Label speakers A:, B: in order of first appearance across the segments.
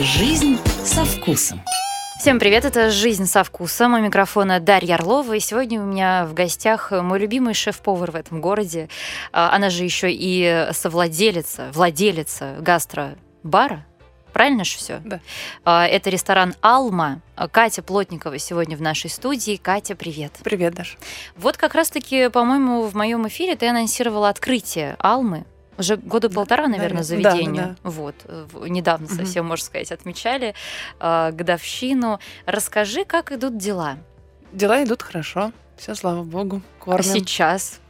A: Жизнь со вкусом.
B: Всем привет, это «Жизнь со вкусом». У микрофона Дарья Орлова. И сегодня у меня в гостях мой любимый шеф-повар в этом городе. А, Она же еще и совладелица, владелица гастробара. Правильно же все?
C: Да.
B: Это ресторан «Алма». Катя Плотникова сегодня в нашей студии. Катя, привет.
C: Привет, Даш.
B: Вот как раз-таки, по-моему, в моем эфире ты анонсировала открытие «Алмы». Уже года полтора, наверное,
C: наверное. Да,
B: заведению.
C: да.
B: Вот. в- Недавно совсем, можно сказать, отмечали э, годовщину. Расскажи, как идут дела.
C: Дела идут хорошо. Все, слава богу.
B: А
C: Кормим.
B: сейчас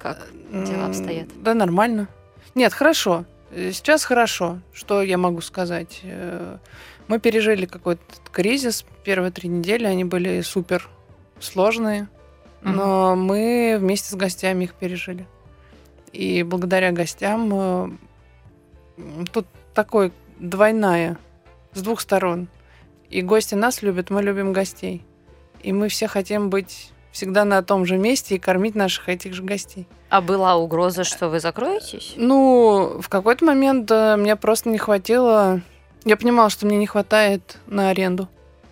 B: как? дела обстоят?
C: Да, нормально. Нет, хорошо. Э, Сейчас хорошо. Что я могу сказать? Э, Мы пережили какой-то кризис. Первые три недели они были супер сложные. Но мы вместе с гостями их пережили. И благодаря гостям э, тут такой двойная с двух сторон. И гости нас любят, мы любим гостей. И мы все хотим быть всегда на том же месте и кормить наших этих же гостей.
B: А была угроза, что вы закроетесь?
C: Ну, в какой-то момент э, мне просто не хватило... Я понимала, что мне не хватает на аренду.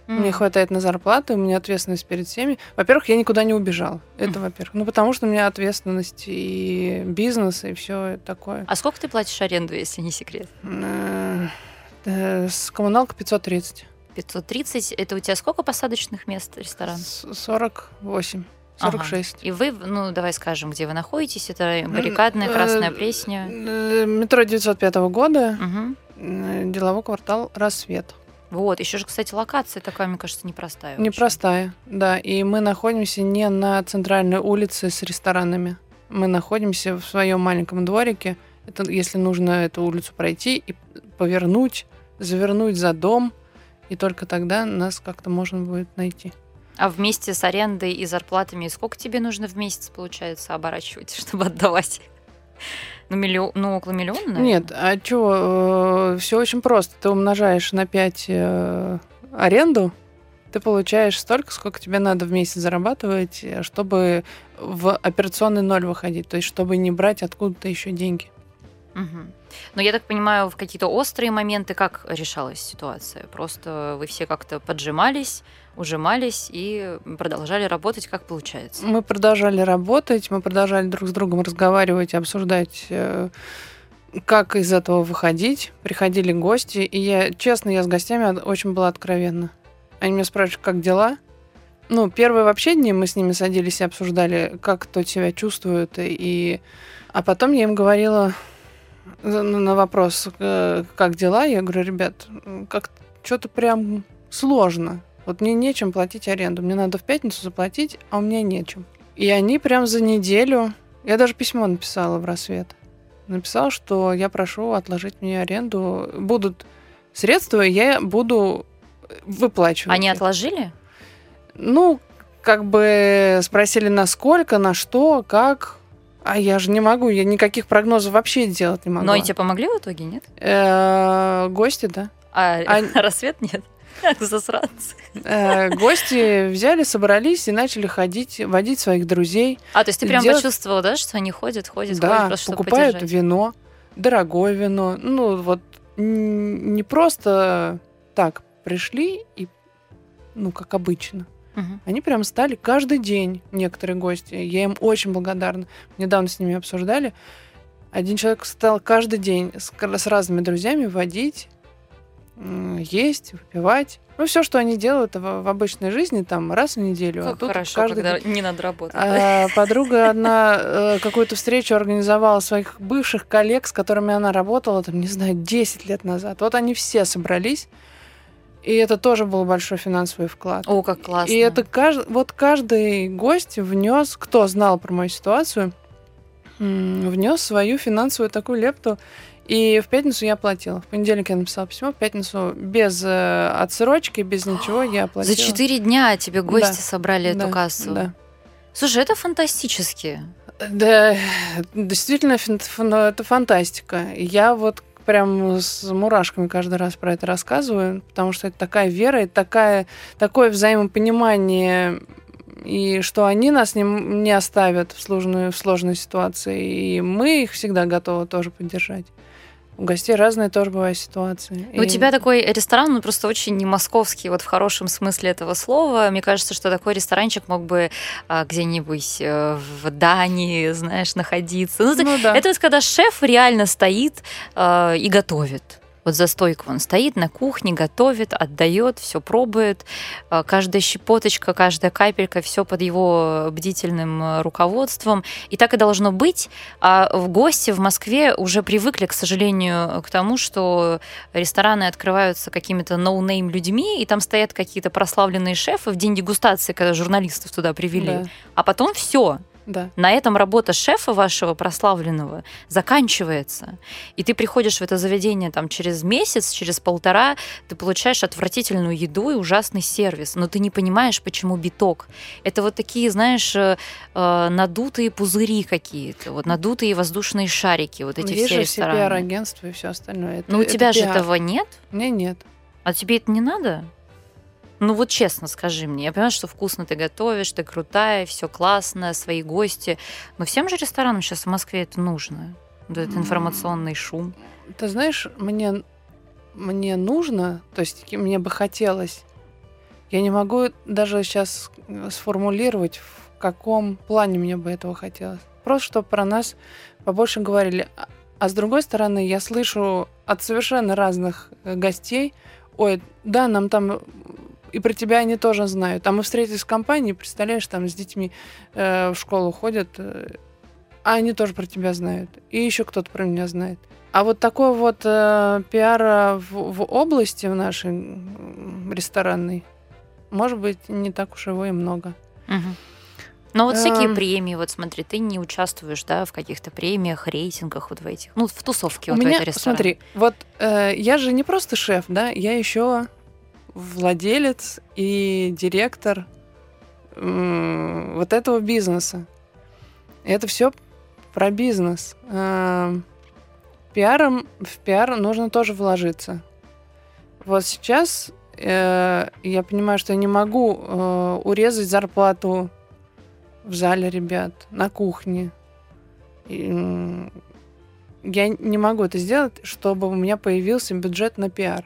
C: Мне
B: М.
C: хватает на зарплату, у меня ответственность перед всеми. Во-первых, я никуда не убежал. Это
B: Мгм.
C: во-первых. Ну, потому что у меня ответственность и бизнес, и все такое.
B: А сколько ты платишь аренду, если не секрет?
C: Э, э, С коммуналка 530.
B: 530. Это у тебя сколько посадочных мест ресторан?
C: С- 48.
B: Ага.
C: 46.
B: И вы, ну, давай скажем, где вы находитесь. Это баррикадная,
C: Э,
B: Красная Пресня.
C: Метро 905 года. Э, Деловой квартал «Рассвет».
B: Вот, еще же, кстати, локация такая, мне кажется, непростая. очень.
C: Непростая, да. И мы находимся не на центральной улице с ресторанами. Мы находимся в своем маленьком дворике. Это если нужно эту улицу пройти и повернуть, завернуть за дом, и только тогда нас как-то можно будет найти.
B: А вместе с арендой и зарплатами сколько тебе нужно в месяц, получается, оборачивать, чтобы отдавать? Ну, миллион, ну около миллиона, наверное?
C: Нет, а что, все очень просто. Ты умножаешь на 5 аренду, ты получаешь столько, сколько тебе надо в месяц зарабатывать, э, чтобы в операционный ноль выходить, то есть чтобы не брать откуда-то еще деньги.
B: Мгм. Но я так понимаю, в какие-то острые моменты как решалась ситуация? Просто вы все как-то поджимались, ужимались и продолжали работать, как получается?
C: Мы продолжали работать, мы продолжали друг с другом разговаривать, обсуждать, э, как из этого выходить. Приходили гости, и я, честно, я с гостями очень была откровенна. Они меня спрашивают, как дела? Ну, первые вообще дни мы с ними садились и обсуждали, как кто себя чувствует. И... А потом я им говорила на вопрос, э, как дела, я говорю, ребят, как что-то прям сложно. Вот мне нечем платить аренду. Мне надо в пятницу заплатить, а у меня нечем. И они прям за неделю... Я даже письмо написала в рассвет. Написала, что я прошу отложить мне аренду. Будут средства, я буду выплачивать.
B: Они
C: их.
B: отложили?
C: Ну, как бы спросили, на сколько, на что, как. А я же не могу, я никаких прогнозов вообще делать не могу.
B: Но они тебе помогли в итоге, нет?
C: Э, Гости, да.
B: А,
C: А-
B: рассвет нет? Засранцы.
C: Э, Гости взяли, собрались и начали ходить, водить своих друзей.
B: А, то есть ты прям
C: Делать-
B: почувствовала, да, что они ходят, ходят, ходят,
C: Да,
B: просто чтобы
C: покупают вино, дорогое вино. Ну, вот не просто так пришли и, ну, как обычно.
B: Мгм.
C: Они прям стали каждый день, некоторые гости. Я им очень благодарна. Недавно с ними обсуждали. Один человек стал каждый день с, с разными друзьями водить, есть, выпивать. Ну, все, что они делают в, в обычной жизни, там, раз в неделю. а
B: Как
C: тут
B: хорошо,
C: каждый
B: когда не надо работать. да?
C: А, подруга одна э, какую-то встречу организовала своих бывших коллег, с которыми она работала, там, не знаю, 10 лет назад. Вот они все собрались, и это тоже был большой финансовый вклад.
B: О, как классно.
C: И это кажд... вот каждый гость внес, кто знал про мою ситуацию, внес свою финансовую такую лепту. И в пятницу я оплатила. В понедельник я написала письмо, в пятницу без э, отсрочки, без ничего я оплатила.
B: За четыре дня тебе гости
C: Да.
B: собрали эту
C: Да,
B: кассу.
C: Да.
B: Слушай, это фантастически.
C: Да, действительно, фан- это фантастика. Я вот прям с мурашками каждый раз про это рассказываю, потому что это такая вера и такая, такое взаимопонимание, и что они нас не, не оставят в сложной, в сложной ситуации, и мы их всегда готовы тоже поддержать. У гостей разные тоже бывают ситуации.
B: Ну, У тебя такой ресторан, ну, просто очень не московский, вот в хорошем смысле этого слова. Мне кажется, что такой ресторанчик мог бы а, где-нибудь э, в Дании, знаешь, находиться. Ну,
C: Ну да.
B: Это вот когда шеф реально стоит э, и готовит. Вот за стойкой он стоит на кухне, готовит, отдает, все пробует. Э, Каждая щепоточка, каждая капелька, все под его бдительным э, руководством. И так и должно быть. А гости в Москве уже привыкли, к сожалению, к тому, что рестораны открываются какими-то no name людьми, и там стоят какие-то прославленные шефы в день дегустации, когда журналистов туда привели.
C: Да,
B: А потом все.
C: Да.
B: На этом работа шефа вашего прославленного заканчивается. И ты приходишь в это заведение там через месяц, через полтора, ты получаешь отвратительную еду и ужасный сервис, но ты не понимаешь, почему биток. Это вот такие, знаешь, э, э, надутые пузыри какие-то, вот надутые воздушные шарики, вот эти
C: Есть
B: все
C: же
B: рестораны.
C: пиар-агентства и все остальное. Это-
B: Ну у
C: это
B: тебя же
C: пиар.
B: этого нет?
C: Мне нет.
B: А тебе это не надо? Ну вот честно скажи мне, я понимаю, что вкусно ты готовишь, ты крутая, все классно, свои гости, но всем же ресторанам сейчас в Москве это нужно, этот информационный шум.
C: Ты знаешь, мне, мне нужно, то есть мне бы хотелось, я не могу даже сейчас сформулировать, в каком плане мне бы этого хотелось. Просто чтобы про нас побольше говорили. А- А с другой стороны, я слышу от совершенно разных э, гостей, ой, да, нам там и про тебя они тоже знают. А мы встретились в компании, представляешь, там с детьми э, в школу ходят, э, а они тоже про тебя знают. И еще кто-то про меня знает. А вот такой вот э, пиара в, в области в нашей ресторанной, может быть, не так уж его и много.
B: Мгм. Но вот всякие
C: Эм.
B: премии, вот смотри, ты не участвуешь, да, в каких-то премиях, рейтингах вот в этих, ну, в тусовке
C: У
B: вот в
C: меня,
B: этой ресторане.
C: смотри, вот э, я же не просто шеф, да, я еще владелец и директор вот этого бизнеса. Это все про бизнес. Эм, Пиаром, в пиар нужно тоже вложиться. Вот сейчас э, я понимаю, что я не могу э, урезать зарплату в зале ребят, на кухне. Я не могу это сделать, чтобы у меня появился бюджет на пиар.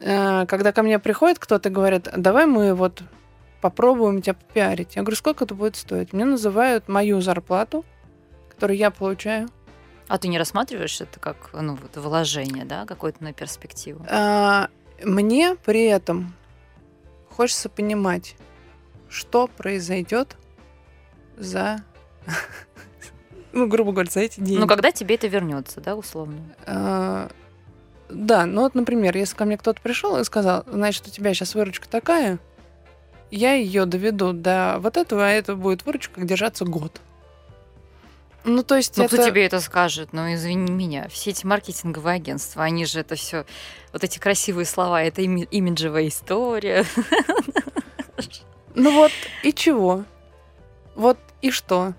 C: Э, Когда ко мне приходит кто-то и говорит, давай мы вот попробуем тебя попиарить. Я говорю, сколько это будет стоить? Мне называют мою зарплату, которую я получаю.
B: А ты не рассматриваешь это как, ну, вот вложение, да, какое-то на перспективу?
C: А, Мне при этом хочется понимать, что произойдет за, ну, грубо говоря, за эти деньги.
B: Ну, когда тебе это вернется, да, условно?
C: А, Да, ну вот, например, если ко мне кто-то пришел и сказал, значит, у тебя сейчас выручка такая, я ее доведу до вот этого, а это будет выручка держаться год. Ну, то есть
B: Ну,
C: это...
B: кто тебе это скажет? Ну, извини меня. Все эти маркетинговые агентства, они же это все, вот эти красивые слова, это ими- имиджевая история.
C: Ну вот, и чего? Вот и что?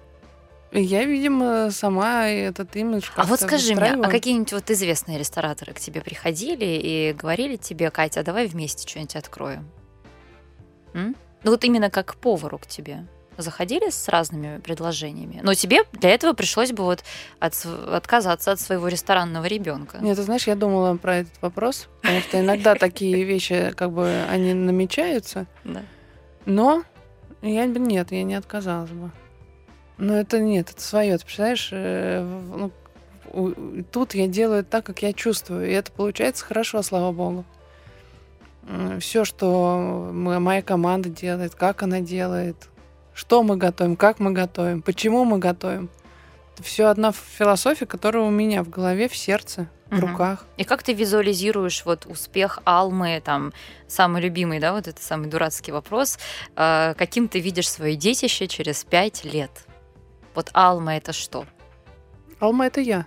C: Я, видимо, сама этот имидж
B: А вот скажи мне, а какие-нибудь вот известные рестораторы к тебе приходили и говорили тебе, Катя, давай вместе что-нибудь откроем? М? Ну вот именно как к повару к тебе. Заходили с разными предложениями. Но тебе для этого пришлось бы вот от отказаться от своего ресторанного ребенка.
C: Нет, ты знаешь, я думала про этот вопрос, потому что иногда такие вещи, как бы, они намечаются,
B: Да.
C: но я бы нет, я не отказалась бы. Но это нет, это свое, ты представляешь? э, ну, тут я делаю так, как я чувствую, и это получается хорошо, слава богу. Все, что моя команда делает, как она делает, что мы готовим, как мы готовим, почему мы готовим. Это все одна философия, которая у меня в голове, в сердце, в
B: Мгм.
C: руках.
B: И как ты визуализируешь вот успех Алмы, там, самый любимый, да, вот это самый дурацкий вопрос, э, каким ты видишь свое детище через пять лет? Вот Алма это что?
C: Алма это я.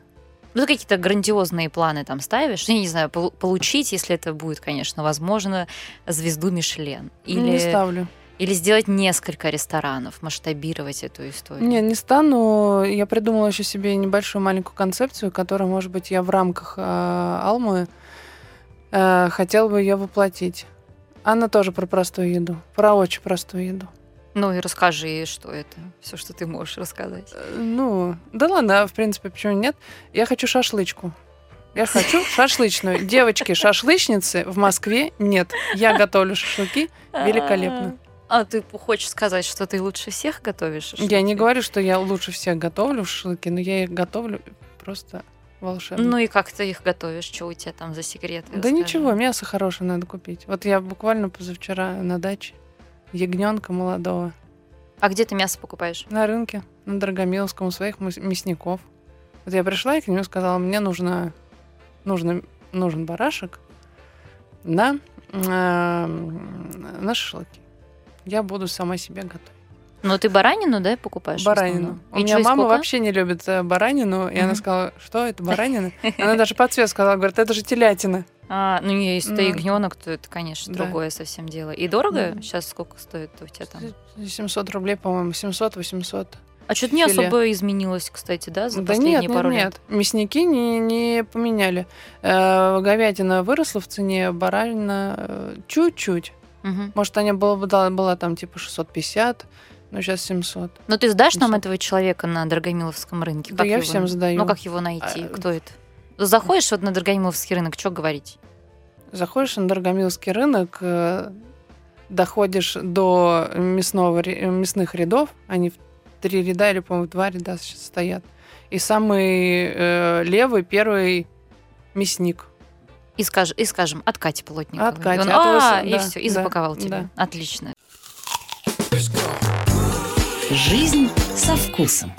B: Ну, какие-то грандиозные планы там ставишь? Я не знаю, пол- получить, если это будет, конечно, возможно, звезду Мишлен.
C: Ну, Не
B: Или,
C: ставлю.
B: или сделать несколько ресторанов, масштабировать эту историю.
C: Не, не стану. Я придумала еще себе небольшую маленькую концепцию, которую, может быть, я в рамках э, Алмы э, хотела бы ее воплотить. Она тоже про простую еду, про очень простую еду.
B: Ну и расскажи, что это, все, что ты можешь рассказать.
C: Э, Ну, да ладно, а в принципе, почему нет? Я хочу шашлычку. Я хочу шашлычную. Девочки, шашлычницы в Москве нет. Я готовлю шашлыки великолепно.
B: А ты хочешь сказать, что ты лучше всех готовишь? шашлыки?
C: Я не говорю, что я лучше всех готовлю шашлыки, но я их готовлю просто волшебно.
B: Ну и как ты их готовишь? Что у тебя там за секреты?
C: да
B: Расскажи.
C: ничего, мясо хорошее надо купить. Вот я буквально позавчера на даче ягненка молодого
B: А где ты мясо покупаешь?
C: на рынке, на Драгомиловском, у своих мясников. Вот я пришла и к нему сказала, мне нужно, нужно, нужен барашек на, э, на шашлыки. Я буду сама себе готовить.
B: Ну ты баранину, да, покупаешь?
C: Баранину. У
B: И
C: меня
B: чё,
C: мама вообще не любит э, баранину, и она
B: Мгм.
C: сказала, что это баранина? Она даже по цвету сказала, говорит, это же телятина.
B: А, ну если
C: Ну.
B: это ягненок, то это, конечно,
C: Да.
B: другое совсем дело. И дорого?
C: Да.
B: Сейчас сколько стоит у тебя там?
C: 700 рублей, по-моему, 700-800.
B: А что-то не особо изменилось, кстати, да, за
C: Да
B: последние
C: нет,
B: пару
C: нет,
B: лет?
C: нет. Мясники не, не поменяли. Э, говядина выросла в цене, баранина э, чуть-чуть.
B: Мгм.
C: Может, они было бы да, была там типа 650, но сейчас 700.
B: Ну ты сдашь нам
C: 700.
B: этого человека на Драгомиловском рынке?
C: Да
B: Как
C: я
B: его-
C: всем сдаю.
B: Ну как его найти?
C: А,
B: Кто это? Заходишь вот на Драгомиловский рынок, что говорить?
C: Заходишь на Дорогомилский рынок, э, доходишь до мясного, мясных рядов, они в три ряда или, по-моему, в два ряда сейчас стоят. И самый э, левый, первый мясник.
B: И, скаж, и скажем, от Кати Плотниковой.
C: От Кати,
B: И он,
C: от вас-
B: а, и
C: да,
B: все, и
C: да,
B: запаковал тебя.
C: да.
B: Отлично.
A: Жизнь со вкусом.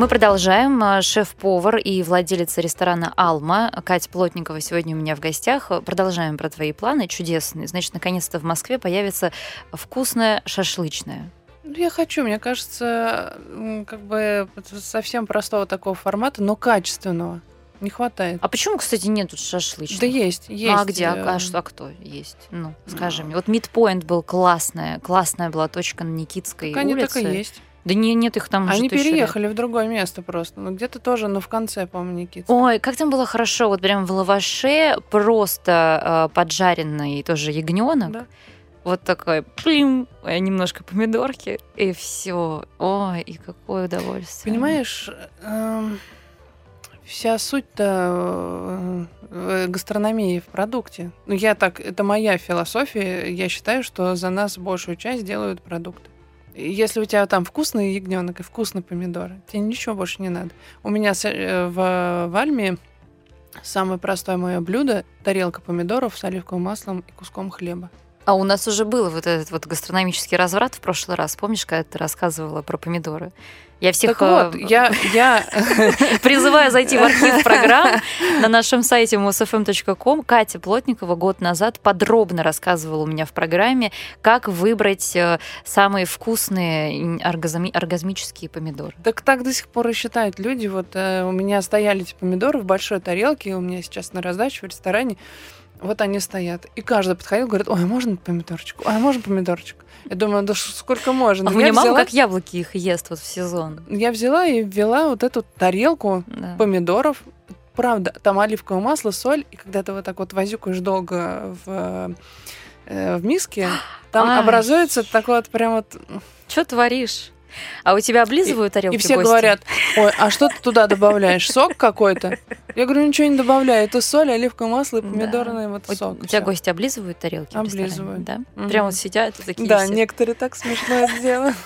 B: Мы продолжаем. А, Шеф-повар и владелица ресторана «Алма» Катя Плотникова сегодня у меня в гостях. Продолжаем про твои планы чудесные. Значит, наконец-то в Москве появится вкусная шашлычная.
C: Ну, Я хочу, мне кажется, как бы совсем простого такого формата, но качественного. Не хватает.
B: А почему, кстати, нет тут шашлычной?
C: Да есть, есть.
B: Ну, а где? А,
C: э,
B: а что, а кто есть? Ну, скажи
C: Ну.
B: мне. Вот Мидпоинт был классная, классная была точка на Никитской
C: так они
B: улице.
C: так и есть.
B: Да не, нет их там уже
C: Они
B: лет.
C: переехали в другое место просто. Ну, где-то тоже, но в конце, по-моему, Никит.
B: Ой, как там было хорошо, вот прям в лаваше просто э, поджаренный тоже ягненок.
C: Да.
B: Вот такой, плим, э, немножко помидорки, и все. Ой, и какое удовольствие.
C: Понимаешь, эм, вся суть-то э, в гастрономии в продукте. Ну, я так, это моя философия. Я считаю, что за нас большую часть делают продукты. Если у тебя там вкусный ягненок и вкусные помидоры, тебе ничего больше не надо. У меня э, в, в Альме самое простое мое блюдо тарелка помидоров с оливковым маслом и куском хлеба.
B: А у нас уже был вот этот вот гастрономический разврат в прошлый раз. Помнишь, когда ты рассказывала про помидоры? Я всех
C: так вот,
B: э,
C: я, я
B: призываю зайти в архив программ на нашем сайте mosfm.com. Катя Плотникова год назад подробно рассказывала у меня в программе, как выбрать э, самые вкусные оргазми- оргазмические помидоры.
C: Так так до сих пор и считают люди. Вот э, у меня стояли эти помидоры в большой тарелке, у меня сейчас на раздаче в ресторане. Вот они стоят. И каждый подходил, говорит, ой, а можно помидорчик? Ой, а можно помидорчик? Я думаю, да сколько можно?
B: А у меня мама
C: взяла,
B: как яблоки их ест вот в сезон.
C: я взяла и ввела вот эту тарелку
B: Да.
C: помидоров. Правда, там оливковое масло, соль. И когда ты вот так вот возюкаешь долго в, э, в миске, там
B: Ай.
C: образуется такой вот прям вот...
B: Что творишь? А у тебя облизывают тарелки
C: И все
B: гости?
C: говорят, ой, а что ты туда добавляешь? Сок какой-то? Я говорю, ничего не добавляю. Это соль, оливковое масло и
B: Да.
C: помидорный вот
B: У,
C: сок.
B: у тебя
C: Всё.
B: гости облизывают тарелки?
C: Облизывают.
B: Да?
C: Мгм.
B: Прям вот сидят и такие
C: Да,
B: все.
C: некоторые так смешно делают.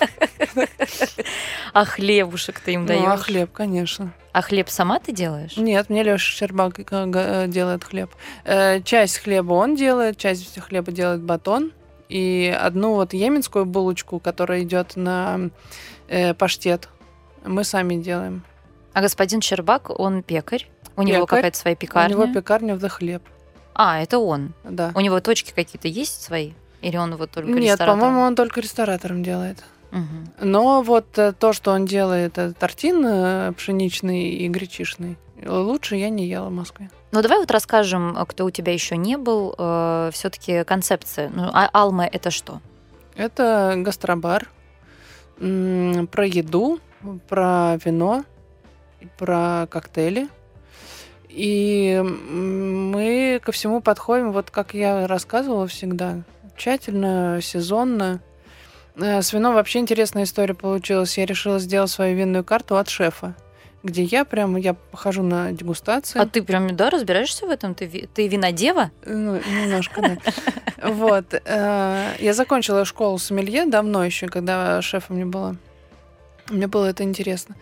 B: А хлебушек ты им
C: Ну,
B: даешь?
C: а хлеб, конечно.
B: А хлеб сама ты делаешь?
C: Нет, мне Леша Щербак э, г- делает хлеб. Э, Часть хлеба он делает, часть хлеба делает батон. И одну вот йеменскую булочку, которая идет на э, паштет, мы сами делаем.
B: А господин Щербак, он пекарь. У него
C: Пекарь.
B: какая-то своя пекарня.
C: У него пекарня в хлеб.
B: А, это он.
C: Да.
B: У него точки какие-то есть свои? Или он вот только
C: Нет,
B: ресторатором?
C: по-моему, он только ресторатором делает.
B: Мгм.
C: Но вот э, то, что он делает, это тортин э, пшеничный и гречишный, лучше я не ела в Москве.
B: Ну, давай вот расскажем, э, кто у тебя еще не был, все-таки концепция. Ну, а Алма это что?
C: Это гастробар. М, Про еду, про вино, про коктейли. И мы ко всему подходим, вот как я рассказывала всегда, тщательно, сезонно. Э, С вином вообще интересная история получилась. Я решила сделать свою винную карту от шефа. Где я прям, я хожу на дегустации.
B: А ты прям, да, разбираешься в этом? Ты, ты винодева?
C: Ну, немножко, да. Вот. э, Я закончила школу сомелье давно еще, когда шефом не была. Мне было это интересно.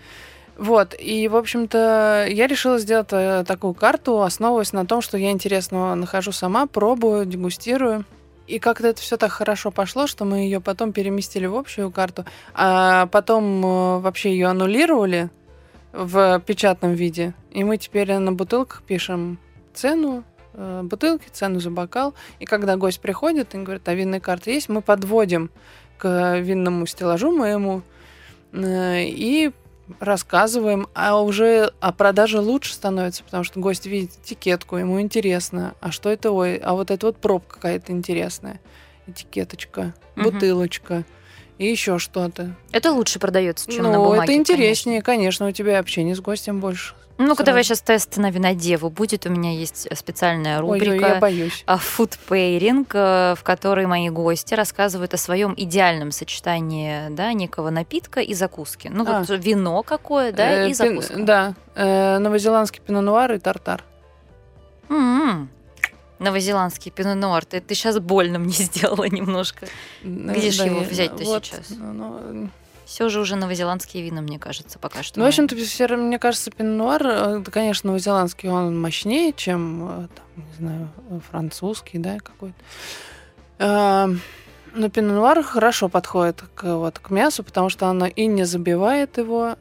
C: Вот, и, в общем-то, я решила сделать э, такую карту, основываясь на том, что я интересного нахожу сама, пробую, дегустирую. И как-то это все так хорошо пошло, что мы ее потом переместили в общую карту, а потом э, вообще ее аннулировали в печатном виде. И мы теперь на бутылках пишем цену э, бутылки, цену за бокал. И когда гость приходит и говорит, а винная карта есть, мы подводим к винному стеллажу моему э, и рассказываем, а уже о продаже лучше становится, потому что гость видит этикетку, ему интересно, а что это, ой, а вот это вот пробка какая-то интересная, этикеточка, бутылочка и еще что-то.
B: Это лучше продается, чем
C: ну,
B: на бумаге.
C: это интереснее, конечно. у тебя общение с гостем больше.
B: конечно. Ну-ка, давай сейчас тест на винодеву будет. У меня есть специальная
C: Ой,
B: рубрика.
C: я боюсь.
B: а, food pairing, э, в которой мои гости рассказывают о своем идеальном сочетании да, некого напитка и закуски. Ну,
C: А.
B: вот вино какое, да,
C: Э,
B: и
C: пин-
B: закуска.
C: Да, э, новозеландский пино-нуар и тартар.
B: М-м. Новозеландский пино-нуар. Ты, ты сейчас больно мне сделала немножко. Где
C: Да,
B: его
C: я-
B: взять-то
C: вот,
B: сейчас?
C: ну, ну,
B: Все же уже новозеландские вина, мне кажется, пока что.
C: Ну, в общем-то, мне кажется, пино-нуар, э, конечно, новозеландский, он мощнее, чем, э, там, не знаю, э, французский, да, какой-то. А, Но пино-нуар хорошо подходит к, вот, к мясу, потому что оно и не забивает его,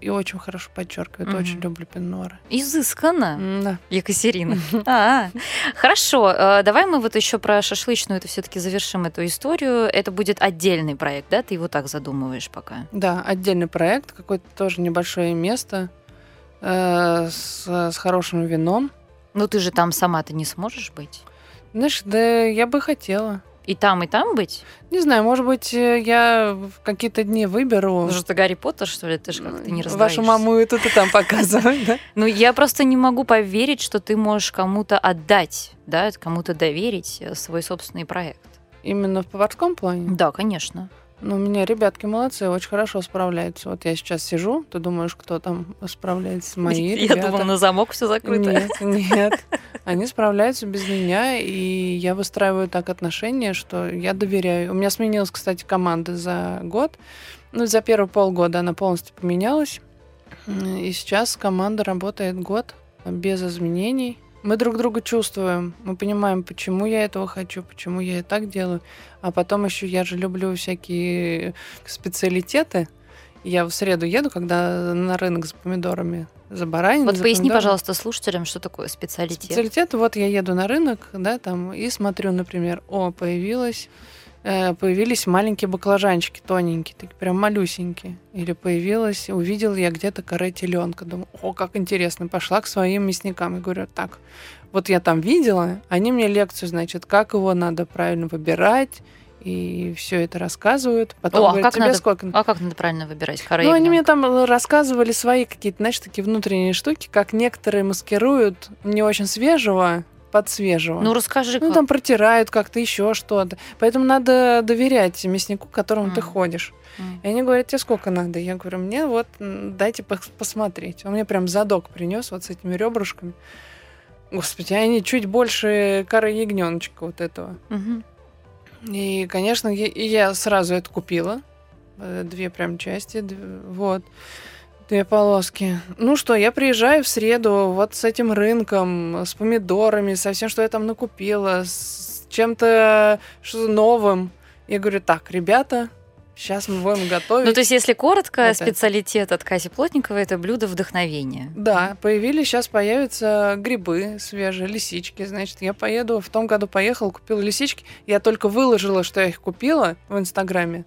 C: и- очень хорошо подчеркивает.
B: Мгм.
C: Очень люблю пино-нуары.
B: Изысканно.
C: Да.
B: Екатерина. А, хорошо. э, Давай мы вот еще про шашлычную это все-таки завершим эту историю. Это будет отдельный проект, да? Ты его так задумываешь пока.
C: Да, отдельный проект, какое-то тоже небольшое место э, с, с хорошим вином.
B: Ну ты же там сама-то не сможешь быть.
C: Знаешь, да я бы хотела.
B: И там, и там быть?
C: Не знаю, может быть, э, я в какие-то дни выберу.
B: Потому что ты Гарри Поттер, что ли? Ты же как-то не
C: Вашу маму и тут и там показывать, да?
B: Ну, я просто не могу поверить, что ты можешь кому-то отдать, да, кому-то доверить э, свой собственный проект.
C: Именно в поварском плане.
B: Да, конечно.
C: Ну, у меня ребятки молодцы, очень хорошо справляются. Вот я сейчас сижу, ты думаешь, кто там справляется? Мои
B: Я
C: ребята.
B: думала, на замок все закрыто.
C: Нет, нет. Они справляются без меня, и я выстраиваю так отношения, что я доверяю. У меня сменилась, кстати, команда за год. Ну, за первые полгода она полностью поменялась. И сейчас команда работает год без изменений. Мы друг друга чувствуем, мы понимаем, почему я этого хочу, почему я и так делаю. А потом еще я же люблю всякие специалитеты. Я в среду еду, когда на рынок за помидорами, за бараниной.
B: Вот
C: за
B: поясни,
C: помидорами.
B: пожалуйста, слушателям, что такое специалитет.
C: Специалитет, вот я еду на рынок, да, там, и смотрю, например, о, появилась, появились маленькие баклажанчики тоненькие, такие прям малюсенькие. Или появилась, увидел я где-то коре теленка. Думаю, о, как интересно. Пошла к своим мясникам и говорю, так, вот я там видела, они мне лекцию, значит, как его надо правильно выбирать, и все это рассказывают. Потом
B: О, а
C: говорят,
B: как
C: тебе
B: надо-
C: сколько?
B: А как надо правильно выбирать корей?
C: Ну, они мне там рассказывали свои какие-то, знаешь, такие внутренние штуки, как некоторые маскируют не очень свежего под свежего.
B: Ну, расскажи,
C: Ну,
B: как.
C: там протирают как-то еще что-то. Поэтому надо доверять мяснику, к которому ты
B: Мгм.
C: ходишь.
B: М.
C: И они говорят, тебе сколько надо? Я говорю, мне вот дайте пос- посмотреть. Он мне прям задок принес вот с этими ребрышками. Господи, они чуть больше коры ягненочка вот этого.
B: Мгм.
C: И, конечно, я, я сразу это купила. Э, Две прям части, вот. Две полоски. Ну что, я приезжаю в среду вот с этим рынком, с помидорами, со всем, что я там накупила, с чем-то что новым. Я говорю, так, ребята, сейчас мы будем готовить.
B: Ну, то есть, если коротко,
C: Вот
B: специалитет от Кати Плотниковой это блюдо вдохновения.
C: Да, появились, сейчас появятся грибы свежие, лисички. Значит, я поеду, в том году поехал, купила лисички. Я только выложила, что я их купила в Инстаграме.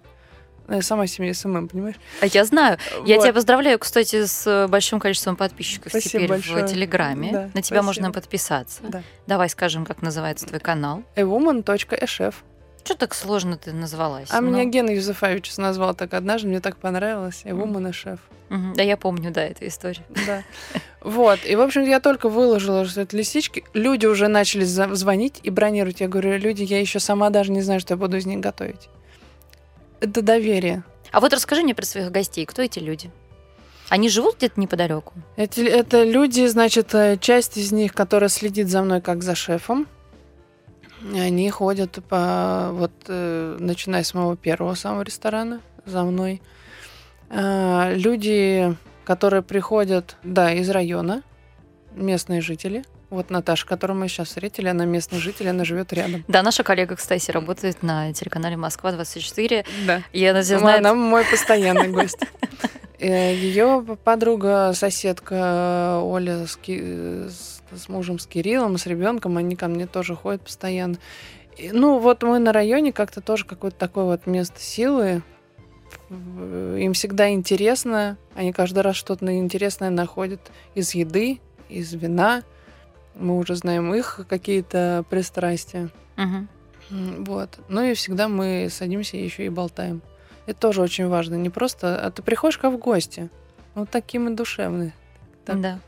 C: Ну, Я сама себе СММ, понимаешь?
B: А я знаю. Я
C: Вот.
B: тебя поздравляю, кстати, с э, большим количеством подписчиков
C: Спасибо
B: теперь
C: большое.
B: в Телеграме.
C: Да,
B: На тебя
C: спасибо.
B: можно подписаться.
C: Да.
B: Давай скажем, как называется твой канал.
C: ewoman.eshef.
B: Что так сложно ты назвалась?
C: А меня
B: Ну,
C: Гена Юзефович назвал так однажды, мне так понравилось. ewoman.eshef.
B: мгм. Да, я помню, да, эту историю.
C: Да. Вот. И, в общем, я только выложила, что это лисички. Люди уже начали звонить и бронировать. Я говорю, люди, я еще сама даже не знаю, что я буду из них готовить. Это доверие.
B: А вот расскажи мне про своих гостей. Кто эти люди? Они живут где-то неподалеку?
C: Эти, это люди, значит, э, часть из них, которая следит за мной как за шефом. Они ходят по вот э, начиная с моего первого самого ресторана за мной. А, люди, которые приходят, да, из района, местные жители. Вот Наташа, которую мы сейчас встретили, она местный житель, она живет рядом.
B: Да, наша коллега, кстати, работает на телеканале Москва-24.
C: Да.
B: И она здесь знает...
C: Она мой постоянный гость. Э, Ее подруга, соседка Оля с, Ки- с, с мужем, с Кириллом, с ребенком, они ко мне тоже ходят постоянно. И, ну, вот мы на районе как-то тоже какое-то такое вот место силы. Им всегда интересно. Они каждый раз что-то интересное находят из еды, из вина. Мы уже знаем их какие-то пристрастия. М, Вот. Ну и всегда мы садимся еще и болтаем. Это тоже очень важно. Не просто, а ты приходишь как в гости. Вот такие мы душевные. Так.
B: Да.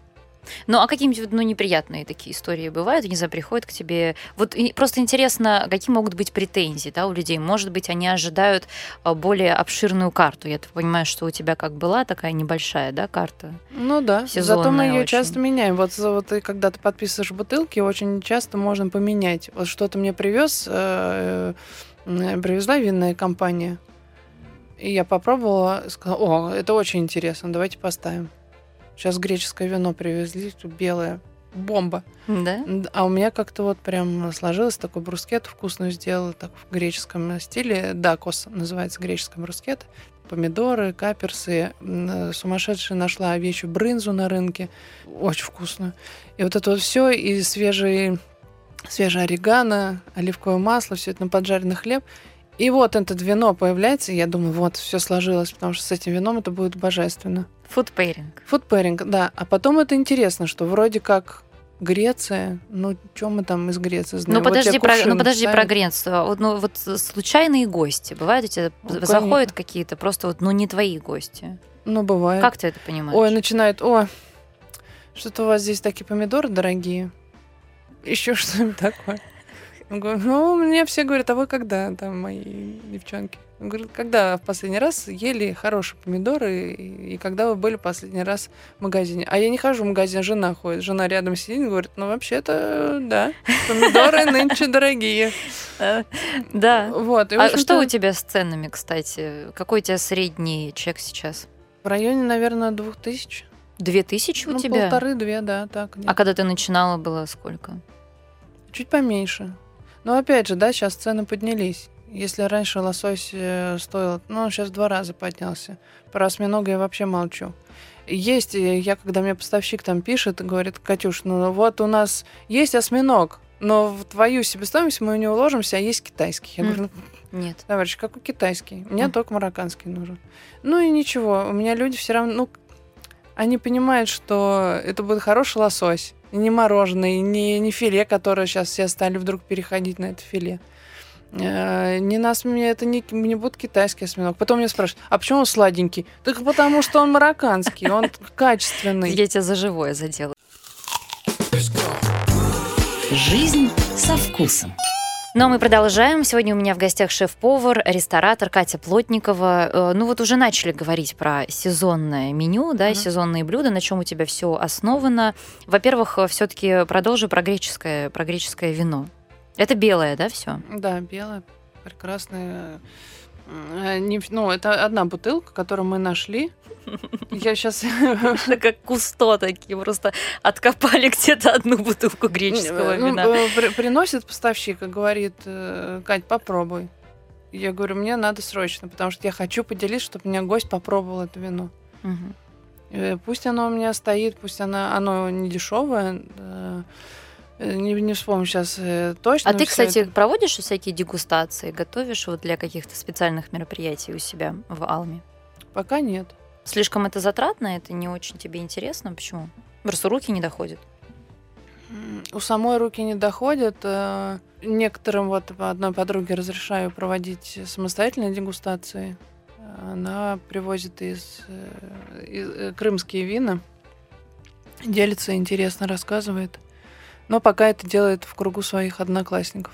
B: Ну, а какие-нибудь ну, неприятные такие истории бывают? Не знаю, приходят к тебе... Вот просто интересно, какие могут быть претензии да, у людей? Может быть, они ожидают а, более обширную карту. Я понимаю, что у тебя как была такая небольшая да, карта.
C: Ну да. Зато мы ее
B: очень.
C: часто меняем. Вот, вот и когда ты подписываешь бутылки, очень часто можно поменять. Вот что-то мне привез, э, э, привезла винная компания. И я попробовала, сказала, о, это очень интересно, давайте поставим. Сейчас греческое вино привезли, белое, бомба.
B: Да?
C: А у меня как-то вот прям сложилось такой брускет вкусную сделала, так в греческом стиле. Дакос называется греческий брускет. Помидоры, каперсы. Сумасшедшая нашла овечью брынзу на рынке. Очень вкусную. И вот это вот все, и свежий, свежее орегано, оливковое масло, все это на поджаренный хлеб. И вот это вино появляется, и я думаю, вот, все сложилось, потому что с этим вином это будет божественно.
B: Фудпейринг.
C: Фудпэринг, да. А потом это интересно, что вроде как Греция, ну, что мы там из Греции знаем?
B: Ну
C: Вот
B: подожди,
C: тебе
B: про, ну подожди про. Грецию. Вот, Ну вот случайные гости бывают у тебя
C: Ну,
B: заходят какие-то просто вот ну не твои гости.
C: Ну, бывает.
B: Как ты это понимаешь?
C: Ой, начинает, о, что-то у вас здесь такие помидоры дорогие. Еще что-нибудь такое. Я говорю, ну, мне все говорят, а вы когда, там, мои девчонки? Я говорю, когда в последний раз ели хорошие помидоры, и, и когда вы были последний раз в магазине? А я не хожу в магазин, жена ходит. Жена рядом сидит и говорит, ну, вообще-то, да, помидоры нынче дорогие.
B: Э, Да.
C: Вот.
B: А что у тебя с ценами, кстати? Какой у тебя средний чек сейчас?
C: В районе, наверное, двух тысяч.
B: Две тысячи у
C: Ну,
B: тебя?
C: полторы-две, да, так.
B: А когда ты начинала, было сколько?
C: Чуть поменьше. Но опять же, да, сейчас цены поднялись. Если раньше лосось э, стоил, ну, сейчас в два раза поднялся. Про осьминога я вообще молчу. Есть, э, я когда мне поставщик там пишет, говорит, Катюш, ну вот у нас есть осьминог, но в твою себестоимость мы не уложимся, а есть китайский. Я
B: М.
C: говорю, ну,
B: Нет.
C: товарищ, какой китайский? Мне
B: М.
C: только марокканский нужен. Ну и ничего, у меня люди все равно, ну, они понимают, что это будет хороший лосось, и не мороженое, не, не филе, которое сейчас все стали вдруг переходить на это филе. Э, Не нас мне это не, не будет китайский осьминог. Потом меня спрашивают, а почему он сладенький? Так потому что он марокканский, он качественный.
B: Я тебя за живое задела.
A: Жизнь со вкусом.
B: Но мы продолжаем. Сегодня у меня в гостях шеф-повар, ресторатор Катя Плотникова. Э, Ну вот уже начали говорить про сезонное меню, да,
C: Мгм.
B: сезонные блюда, на чем у тебя все основано. Во-первых, все-таки продолжу про греческое, про греческое вино. Это белое, да, все?
C: Да, белое, прекрасное. Э, не- Ну, это одна бутылка, которую мы нашли. Я сейчас
B: Это как кусто такие, просто откопали где-то одну бутылку греческого
C: Ну,
B: вина.
C: э, при- приносит поставщик и говорит, э, Кать, попробуй. Я говорю, мне надо срочно, потому что я хочу поделиться, чтобы у меня гость попробовал это вино. Э, Пусть оно у меня стоит, пусть оно, оно не дешевое. Э, э, Не, не вспомню сейчас точно.
B: А ты, кстати,
C: это.
B: проводишь всякие дегустации, готовишь вот для каких-то специальных мероприятий у себя в Алме?
C: Пока нет.
B: Слишком это затратно, это не очень тебе интересно. Почему? Просто руки не доходят.
C: У самой руки не доходят. э, Некоторым вот одной подруге разрешаю проводить самостоятельные дегустации. Она привозит из, э, из- э, крымские вина, делится, интересно рассказывает. Но пока это делает в кругу своих одноклассников.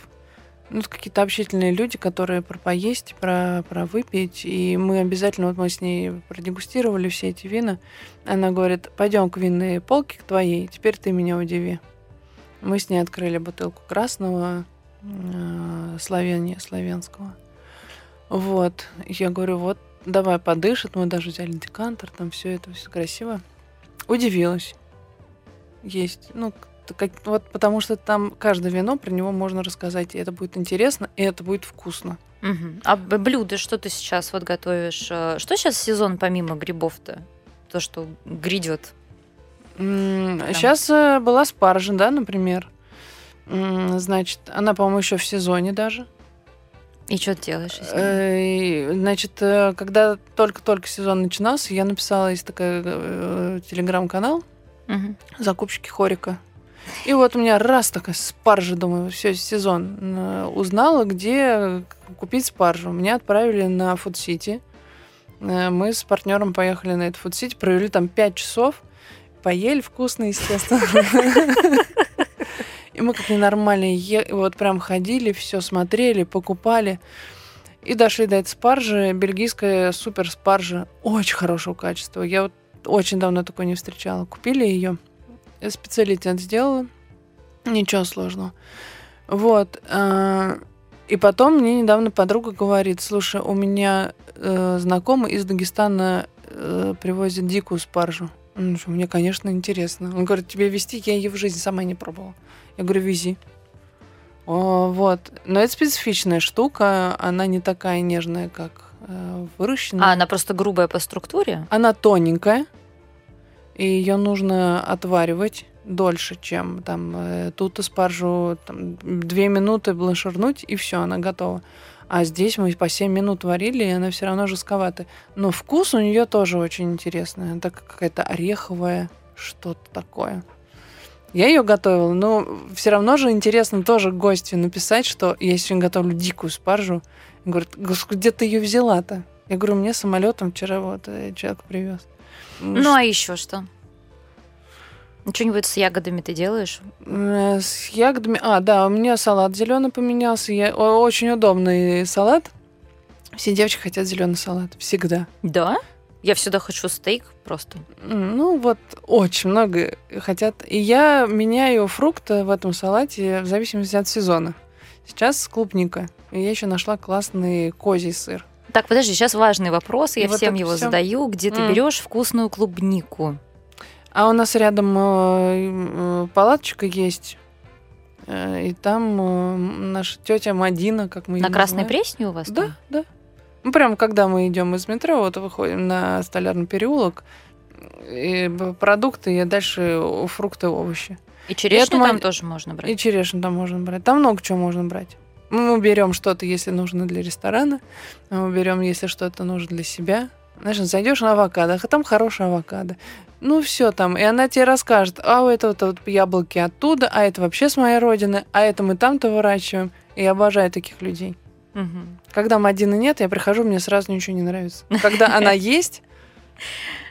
C: Ну, какие-то общительные люди, которые про поесть, про, про выпить. И мы обязательно, вот мы с ней продегустировали все эти вина. Она говорит, пойдем к винной полке к твоей, теперь ты меня удиви. Мы с ней открыли бутылку красного э, Словения, славянского. Вот. Я говорю, вот, давай подышит. Мы даже взяли декантер, там все это, все красиво. Удивилась. Есть. Ну, как, вот потому что там каждое вино, про него можно рассказать, и это будет интересно, и это будет вкусно.
B: Угу. А блюдо, что ты сейчас вот готовишь? Э, что сейчас сезон помимо грибов-то? То, что грядет?
C: Сейчас э, была спаржа, да, например. Значит, она, по-моему, еще в сезоне даже.
B: И что ты делаешь?
C: Э, значит, когда только-только сезон начинался, я написала, есть такой телеграм-канал угу. «Закупщики Хорика». И вот у меня раз такая спаржа, думаю, все, сезон. Узнала, где купить спаржу. Меня отправили на City. Э, мы с партнером поехали на этот City, провели там 5 часов. Поели вкусно, естественно. И мы как ненормальные, вот прям ходили, все смотрели, покупали. И дошли до этой спаржи, бельгийская супер спаржа, очень хорошего качества. Я вот очень давно такой не встречала. Купили ее. Я специалитет сделала. Ничего сложного. Вот. Э, и потом мне недавно подруга говорит, слушай, у меня э, знакомый из Дагестана э, привозит дикую спаржу. Ну, что, мне, конечно, интересно. Он говорит, тебе везти, я ее в жизни сама не пробовала. Я говорю, вези. О, вот. Но это специфичная штука, она не такая нежная, как э, выращенная.
B: А она просто грубая по структуре?
C: Она тоненькая и ее нужно отваривать дольше, чем там э, тут спаржу там, две минуты бланширнуть, и все, она готова. А здесь мы по 7 минут варили, и она все равно жестковатая. Но вкус у нее тоже очень интересный. Она какая-то ореховая, что-то такое. Я ее готовила, но все равно же интересно тоже гостю написать, что я сегодня готовлю дикую спаржу. Говорит, где ты ее взяла-то? Я говорю, мне самолетом вчера вот э, человек привез.
B: Ну, а еще что? Что-нибудь с ягодами ты делаешь?
C: Э, с ягодами. А, да, у меня салат зеленый поменялся. Я... Очень удобный салат. Все девочки хотят зеленый салат. Всегда.
B: Да? Я всегда хочу стейк просто.
C: Ну, вот очень много хотят. И я меняю фрукты в этом салате в зависимости от сезона. Сейчас клубника. И я еще нашла классный козий сыр.
B: Так, подожди, сейчас важный вопрос, я вот всем его все. задаю. Где ты берешь вкусную клубнику?
C: А у нас рядом э, э, палаточка есть. Э, и там э, наша тетя Мадина, как мы
B: ее На Красной Пресне у вас?
C: Да,
B: там?
C: да. Ну, прям когда мы идем из метро, вот выходим на Столярный переулок, и продукты, и дальше фрукты, овощи.
B: И черешню и там мы... тоже можно брать?
C: И черешню там можно брать. Там много чего можно брать. Мы берем что-то, если нужно для ресторана, мы берем, если что-то нужно для себя. Знаешь, зайдешь на авокадо, а там хорошая авокадо. Ну, все там. И она тебе расскажет, а у этого вот яблоки оттуда, а это вообще с моей родины, а это мы там-то выращиваем. И я обожаю таких людей. Угу. Когда Мадины нет, я прихожу, мне сразу ничего не нравится. Когда она есть,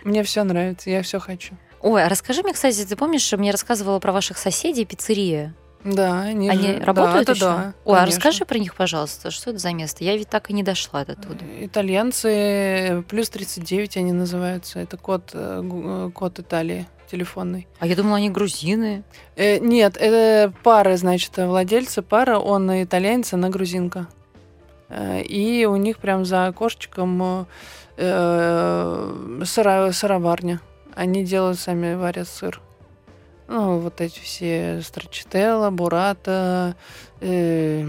C: мне все нравится, я все хочу.
B: Ой, а расскажи мне, кстати, ты помнишь, мне рассказывала про ваших соседей пиццерия?
C: Да, они,
B: они
C: же...
B: работают
C: да,
B: еще?
C: Да,
B: Ой, а расскажи про них, пожалуйста, что это за место? Я ведь так и не дошла до туда.
C: Итальянцы плюс 39 они называются. Это код, э, э, код Италии телефонный.
B: А я думала, они грузины.
C: Э, нет, это пара, значит, владельцы пара, он итальянец, она грузинка. Э, и у них прям за окошечком э, сыра, сыроварня. Они делают сами, варят сыр. Ну, вот эти все страчителла, бурата, э,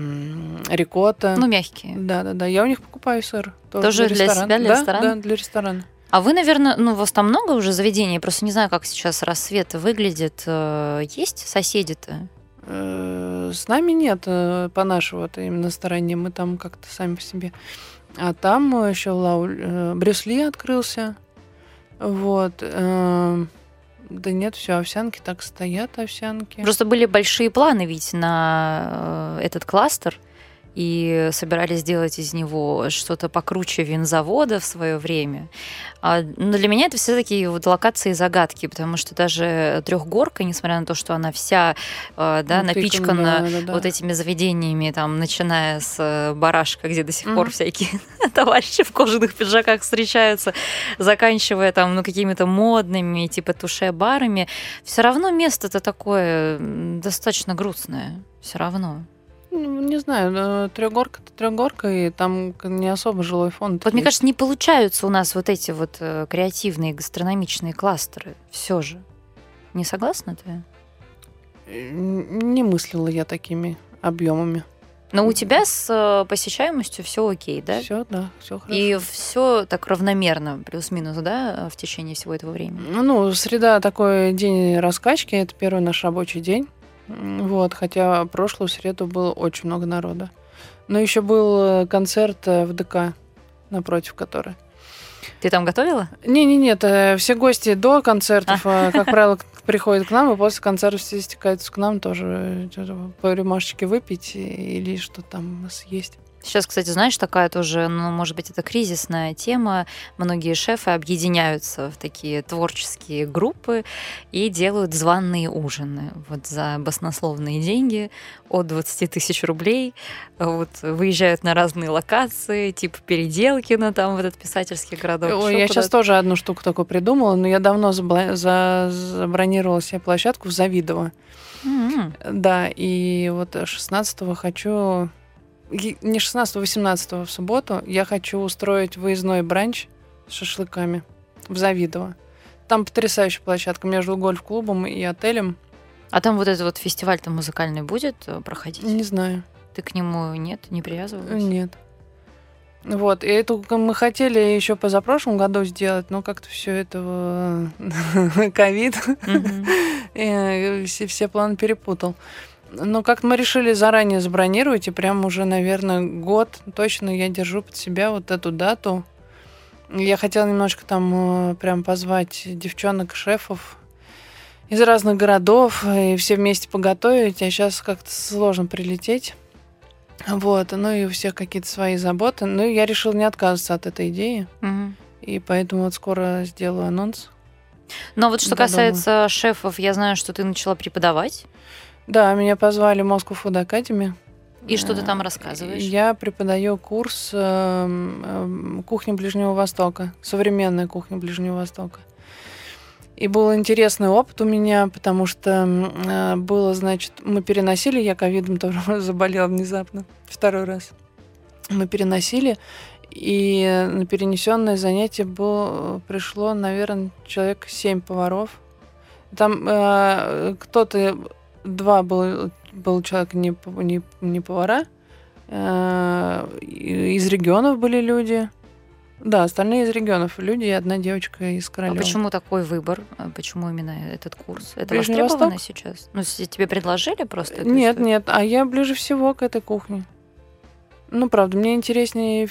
C: рикота.
B: Ну, мягкие.
C: Да-да-да. Я у них покупаю сыр.
B: Тоже, тоже для, для себя, для
C: да,
B: ресторана?
C: Да, для ресторана.
B: А вы, наверное, ну, у вас там много уже заведений? Я просто не знаю, как сейчас рассвет выглядит. Э, есть соседи-то?
C: Э, с нами нет, э, по нашей вот именно стороне. Мы там как-то сами по себе. А там еще Лауль... Брюсли открылся. Вот. Да нет, все, овсянки так стоят, овсянки.
B: Просто были большие планы ведь на э, этот кластер. И собирались сделать из него что-то покруче винзавода в свое время. А, но для меня это все такие вот локации загадки, потому что даже трехгорка, несмотря на то, что она вся а, да, напичкана да, да, да. вот этими заведениями, там, начиная с э, барашка, где до сих mm-hmm. пор всякие товарищи в кожаных пиджаках встречаются, заканчивая там ну, какими-то модными, типа туше-барами, все равно место-то такое достаточно грустное. Все равно.
C: Ну, не знаю, трехгорка это трехгорка, и там не особо жилой фонд.
B: Вот есть. мне кажется, не получаются у нас вот эти вот э, креативные гастрономичные кластеры все же. Не согласна ты?
C: Не мыслила я такими объемами.
B: Но у тебя с э, посещаемостью все окей, да?
C: Все, да, все хорошо.
B: И все так равномерно, плюс-минус, да, в течение всего этого времени?
C: Ну, среда такой день раскачки, это первый наш рабочий день. Вот, хотя прошлую среду было очень много народа. Но еще был э, концерт э, в ДК, напротив которой.
B: Ты там готовила?
C: Не, не, нет, э, все гости до концертов, а. как правило, приходят к нам, и после концертов все стекаются к нам тоже по рюмашечке выпить или что там съесть.
B: Сейчас, кстати, знаешь, такая тоже, ну, может быть, это кризисная тема. Многие шефы объединяются в такие творческие группы и делают званные ужины. Вот за баснословные деньги от 20 тысяч рублей вот, выезжают на разные локации, типа Переделкино, там в этот писательский городок.
C: Ой, я сейчас тоже одну штуку такую придумала, но я давно забла- за- забронировала себе площадку в Завидово. Mm-hmm. Да, и вот 16-го хочу не 16 18 в субботу я хочу устроить выездной бранч с шашлыками в Завидово. Там потрясающая площадка между гольф-клубом и отелем.
B: А там вот этот вот фестиваль-то музыкальный будет э, проходить?
C: Не знаю.
B: Ты к нему нет, не привязывалась?
C: Нет. Вот, и эту мы хотели еще позапрошлом году сделать, но как-то все этого ковид, все, все планы перепутал. Ну, как мы решили заранее забронировать, и прям уже, наверное, год точно я держу под себя вот эту дату. Я хотела немножко там э, прям позвать девчонок-шефов из разных городов и все вместе поготовить, а сейчас как-то сложно прилететь. Вот, ну и у всех какие-то свои заботы. Ну, я решила не отказываться от этой идеи. Угу. И поэтому вот скоро сделаю анонс.
B: Но вот что касается дома. шефов, я знаю, что ты начала преподавать.
C: Да, меня позвали в Moscow Food Academy.
B: И что ты там рассказываешь?
C: Я преподаю курс э, кухни Ближнего Востока, современная кухня Ближнего Востока. И был интересный опыт у меня, потому что э, было, значит, мы переносили, я ковидом тоже заболела внезапно, второй раз. Мы переносили, и на перенесенное занятие было, пришло, наверное, человек семь поваров. Там э, кто-то два был, был человек не, не, не повара, э, из регионов были люди. Да, остальные из регионов люди и одна девочка из Королева.
B: А почему такой выбор? А почему именно этот курс? Это Ближний востребовано Восток? сейчас? Ну, тебе предложили просто?
C: Нет, нет, а я ближе всего к этой кухне. Ну, правда, мне интереснее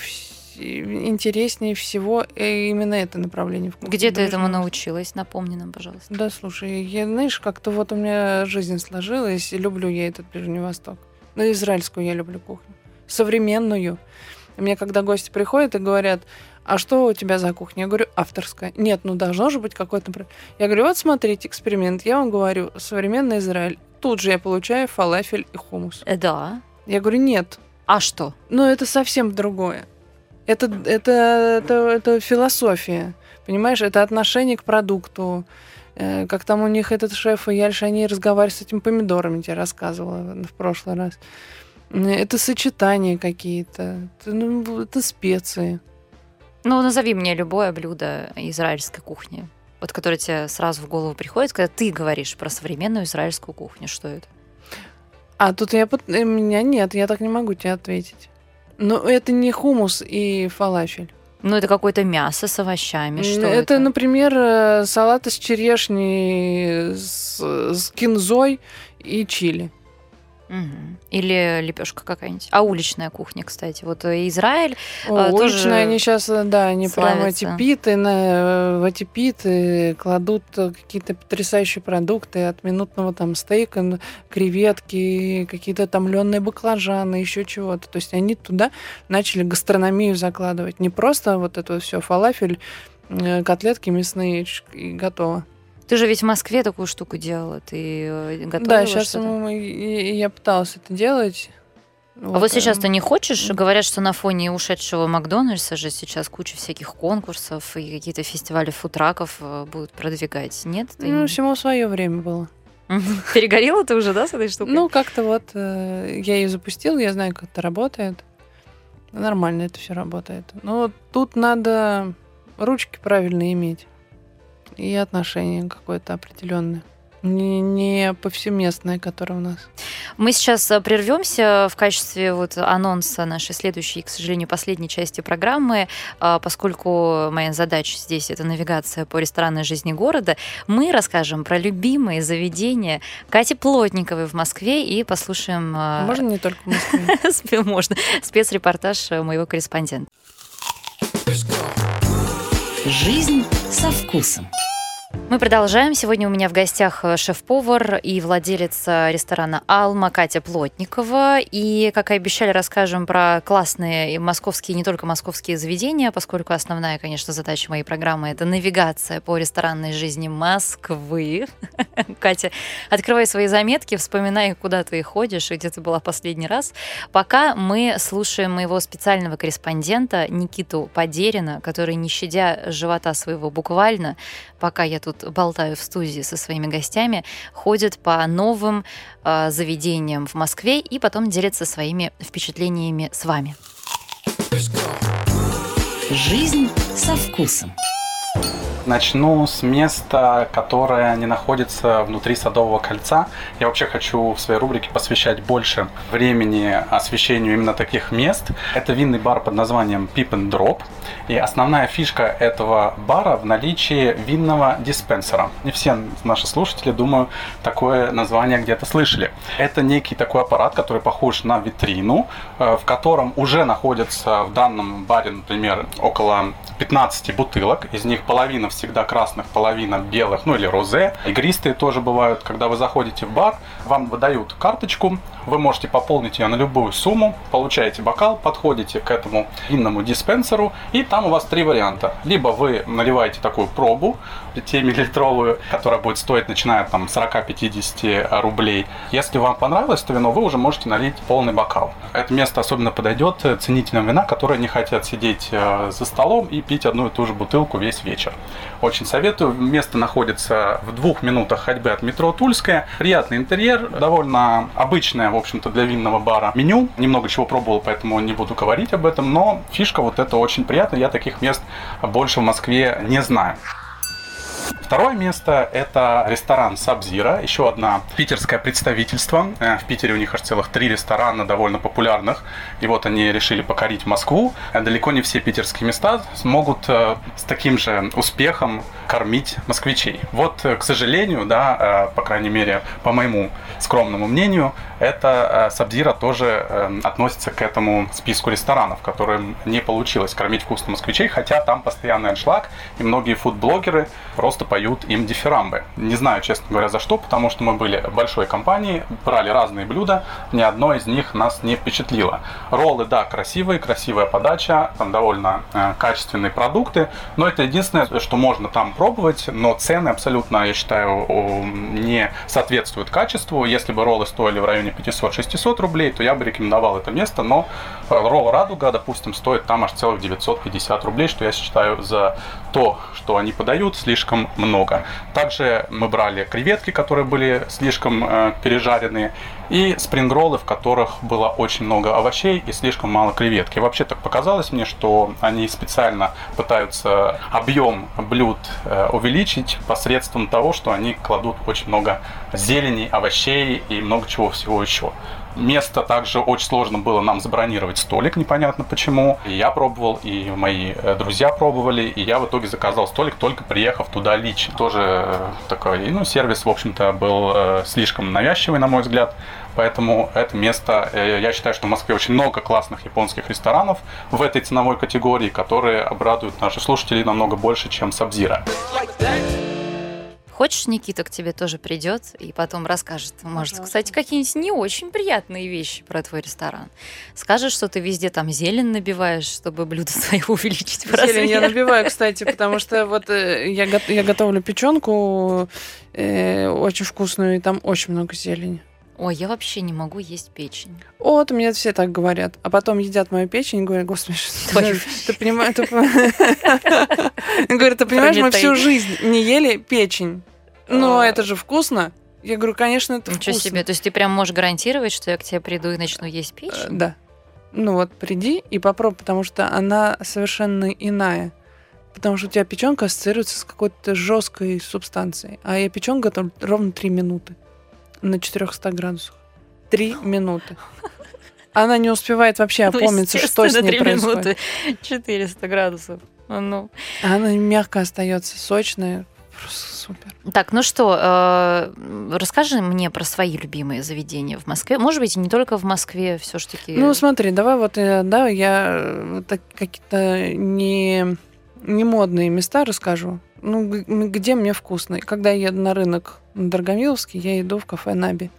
C: интереснее всего именно это направление.
B: Где ты этому научилась? Напомни нам, пожалуйста.
C: Да, слушай, я, знаешь, как-то вот у меня жизнь сложилась, и люблю я этот Ближний Восток. Ну, израильскую я люблю кухню. Современную. Мне, когда гости приходят и говорят, а что у тебя за кухня? Я говорю, авторская. Нет, ну должно же быть какой-то... Я говорю, вот смотрите, эксперимент. Я вам говорю, современный Израиль. Тут же я получаю фалафель и хумус.
B: Э, да.
C: Я говорю, нет.
B: А что?
C: Ну, это совсем другое. Это, это, это, это философия, понимаешь? Это отношение к продукту. Э, как там у них этот шеф Яльш, они разговаривают с этими помидорами, я рассказывала в прошлый раз. Это сочетания какие-то, это, ну, это специи.
B: Ну, назови мне любое блюдо израильской кухни, вот которое тебе сразу в голову приходит, когда ты говоришь про современную израильскую кухню. Что это?
C: А тут я, э, меня нет, я так не могу тебе ответить. Но это не хумус и фалафель.
B: Ну, это какое-то мясо с овощами. Что это,
C: это? например, э, салат из черешни с, с кинзой и чили.
B: Или лепешка какая-нибудь. А уличная кухня, кстати. Вот э, Израиль
C: О,
B: э,
C: уличная,
B: тоже
C: они сейчас, да, они прям
B: славятся.
C: эти питы, на, в эти питы кладут какие-то потрясающие продукты от минутного там стейка, креветки, какие-то томленые баклажаны, еще чего-то. То есть они туда начали гастрономию закладывать. Не просто вот это все фалафель, э, котлетки мясные и готово.
B: Ты же ведь в Москве такую штуку делала. Ты э, готовила
C: да, сейчас я пыталась это делать.
B: А вот сейчас
C: э,
B: ты не хочешь? Говорят, что на фоне ушедшего Макдональдса же сейчас куча всяких конкурсов и какие-то фестивали футраков э, будут продвигать. Нет? Ты
C: Ну, всему свое время было.
B: Перегорела ты уже, да, с этой штукой?
C: Ну, как-то вот я ее запустила, я знаю, как это работает. Нормально это все работает. Но тут надо ручки правильно иметь. И отношение какое-то определенное. Не, не повсеместное, которое у нас.
B: Мы сейчас э, прервемся в качестве вот анонса нашей следующей, к сожалению, последней части программы, а, поскольку моя задача здесь это навигация по ресторанной жизни города. Мы расскажем про любимые заведения Кати Плотниковой в Москве и послушаем а,
C: Можно не только в Москве?
B: можно спецрепортаж э, моего корреспондента.
A: Жизнь со вкусом.
B: Мы продолжаем. Сегодня у меня в гостях э, шеф-повар и владелец э, ресторана «Алма» Катя Плотникова. И, как и обещали, расскажем про классные московские, не только московские заведения, поскольку основная, конечно, задача моей программы – это навигация по ресторанной жизни Москвы. Катя, открывай свои заметки, вспоминай, куда ты ходишь и где ты была последний раз. Пока мы слушаем моего специального корреспондента Никиту Подерина, который, не щадя живота своего буквально, пока я тут болтаю в студии со своими гостями, ходит по новым э, заведениям в Москве и потом делится своими впечатлениями с вами.
A: Жизнь со вкусом.
D: Начну с места, которое не находится внутри Садового кольца. Я вообще хочу в своей рубрике посвящать больше времени освещению именно таких мест. Это винный бар под названием Pip and Drop. И основная фишка этого бара в наличии винного диспенсера. Не все наши слушатели, думаю, такое название где-то слышали. Это некий такой аппарат, который похож на витрину, э, в котором уже находится в данном баре, например, около 15 бутылок. Из них половина всегда красных, половина белых, ну или розе. Игристые тоже бывают. Когда вы заходите в бар, вам выдают карточку, вы можете пополнить ее на любую сумму, получаете бокал, подходите к этому винному диспенсеру, и там у вас три варианта. Либо вы наливаете такую пробу, 5-миллилитровую, которая будет стоить, начиная там 40-50 рублей. Если вам понравилось то вино, вы уже можете налить полный бокал. Это место особенно подойдет ценителям вина, которые не хотят сидеть э, за столом и пить одну и ту же бутылку весь вечер. Очень советую. Место находится в двух минутах ходьбы от метро Тульская. Приятный интерьер, довольно обычное, в общем-то, для винного бара меню. Немного чего пробовал, поэтому не буду говорить об этом, но фишка вот это очень приятная. Я таких мест больше в Москве не знаю. Второе место – это ресторан Сабзира, еще одна питерское представительство. Э, В Питере у них аж целых три ресторана довольно популярных. И вот они решили покорить Москву. Э, Далеко не все питерские места смогут э, с таким же успехом кормить москвичей. Вот, к сожалению, да, по крайней мере, по моему скромному мнению, это Сабзира тоже относится к этому списку ресторанов, которым не получилось кормить вкусно москвичей, хотя там постоянный аншлаг, и многие фудблогеры просто поют им дифирамбы. Не знаю, честно говоря, за что, потому что мы были большой компанией, брали разные блюда, ни одно из них нас не впечатлило. Роллы, да, красивые, красивая подача, там довольно э, качественные продукты, но это единственное, что можно там пробовать, но цены абсолютно, я считаю, не соответствуют качеству. Если бы роллы стоили в районе 500-600 рублей, то я бы рекомендовал это место, но э, ролл Радуга, допустим, стоит там аж целых 950 рублей, что я считаю за то, что они подают, слишком много. Также мы брали креветки, которые были слишком э, пережаренные, и спрингроллы, в которых было очень много овощей и слишком мало креветки. Вообще так показалось мне, что они специально пытаются объем блюд э, увеличить посредством того, что они кладут очень много зелени, овощей и много чего всего еще. Место также очень сложно было нам забронировать столик, непонятно почему. И я пробовал, и мои э, друзья пробовали, и я в итоге заказал столик, только приехав туда лично. Тоже э, такой, ну, сервис, в общем-то, был э, слишком навязчивый, на мой взгляд. Поэтому это место, я считаю, что в Москве очень много классных японских ресторанов в этой ценовой категории, которые обрадуют наших слушателей намного больше, чем Сабзира.
B: Хочешь, Никита к тебе тоже придет и потом расскажет, может, кстати, какие-нибудь не очень приятные вещи про твой ресторан. Скажешь, что ты везде там зелень набиваешь, чтобы блюдо свое увеличить в
C: размере. Зелень я набиваю, кстати, потому что вот э, я, я готовлю печенку э, очень вкусную, и там очень много зелени.
B: Ой, я вообще не могу есть печень.
C: Вот, мне все так говорят. А потом едят мою печень и говорят, господи, что ты понимаешь... Говорят, ты понимаешь, мы всю жизнь не ели печень. Но а. это же вкусно. Я говорю, конечно, это
B: Ничего
C: вкусно.
B: себе. То есть ты прям можешь гарантировать, что я к тебе приду и начну есть печень? Э,
C: да. Ну вот, приди и попробуй, потому что она совершенно иная. Потому что у тебя печенка ассоциируется с какой-то жесткой субстанцией. А я печенка готовлю ровно 3 минуты на 400 градусах. 3 минуты. Она не успевает вообще ну, опомниться, ну, что с ней 3 происходит. минуты
B: 400 градусов. Ну.
C: Она мягко остается, сочная. Просто супер.
B: Так, ну что, э, расскажи мне про свои любимые заведения в Москве. Может быть, не только в Москве, все-таки.
C: Ну, смотри, давай вот, э, да, я э, какие-то не, не модные места расскажу. Ну, где мне вкусно. Когда я еду на рынок на Дорогомиловский, я иду в кафе Наби.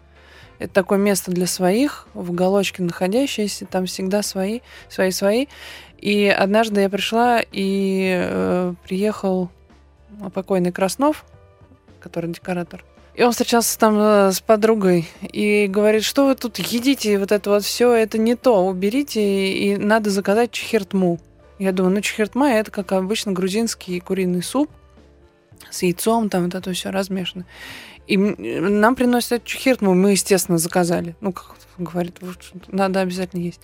C: Это такое место для своих, в уголочке находящееся, там всегда свои, свои, свои. И однажды я пришла и э, приехал покойный Краснов, который декоратор. И он встречался там э, с подругой и говорит, что вы тут едите, вот это вот все, это не то, уберите, и надо заказать чхиртму. Я думаю, ну чхиртма это, как обычно, грузинский куриный суп с яйцом, там вот это все размешано. И нам приносят эту чхиртму, мы, естественно, заказали. Ну, как говорит, надо обязательно есть.